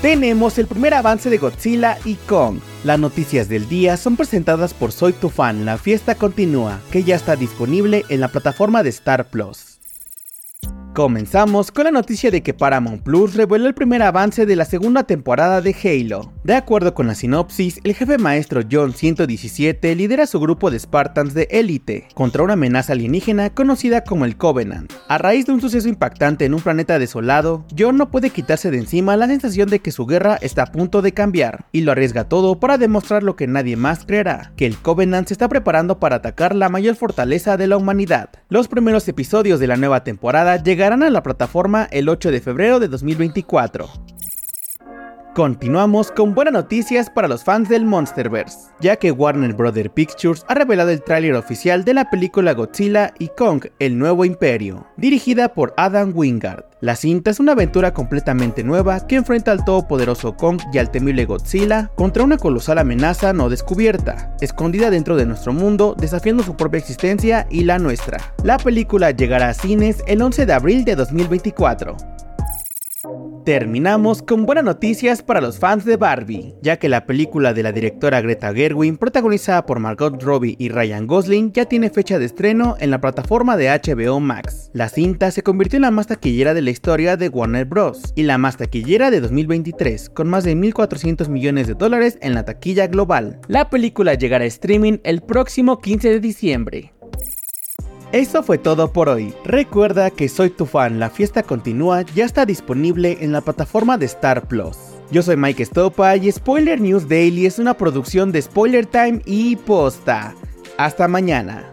tenemos el primer avance de Godzilla y Kong. Las noticias del día son presentadas por Soy tu fan, la fiesta continúa, que ya está disponible en la plataforma de Star Plus. Comenzamos con la noticia de que Paramount Plus reveló el primer avance de la segunda temporada de Halo. De acuerdo con la sinopsis, el jefe maestro John 117 lidera su grupo de Spartans de élite contra una amenaza alienígena conocida como el Covenant. A raíz de un suceso impactante en un planeta desolado, John no puede quitarse de encima la sensación de que su guerra está a punto de cambiar y lo arriesga todo para demostrar lo que nadie más creerá, que el Covenant se está preparando para atacar la mayor fortaleza de la humanidad. Los primeros episodios de la nueva temporada llegan llegarán a la plataforma el 8 de febrero de 2024. Continuamos con buenas noticias para los fans del Monsterverse, ya que Warner Bros. Pictures ha revelado el tráiler oficial de la película Godzilla y Kong, el nuevo imperio, dirigida por Adam Wingard. La cinta es una aventura completamente nueva que enfrenta al todopoderoso Kong y al temible Godzilla contra una colosal amenaza no descubierta, escondida dentro de nuestro mundo, desafiando su propia existencia y la nuestra. La película llegará a cines el 11 de abril de 2024. Terminamos con buenas noticias para los fans de Barbie, ya que la película de la directora Greta Gerwin, protagonizada por Margot Robbie y Ryan Gosling, ya tiene fecha de estreno en la plataforma de HBO Max. La cinta se convirtió en la más taquillera de la historia de Warner Bros. y la más taquillera de 2023, con más de 1.400 millones de dólares en la taquilla global. La película llegará a streaming el próximo 15 de diciembre. Eso fue todo por hoy. Recuerda que Soy tu fan, la fiesta continúa, ya está disponible en la plataforma de Star Plus. Yo soy Mike Stopa y Spoiler News Daily es una producción de Spoiler Time y Posta. Hasta mañana.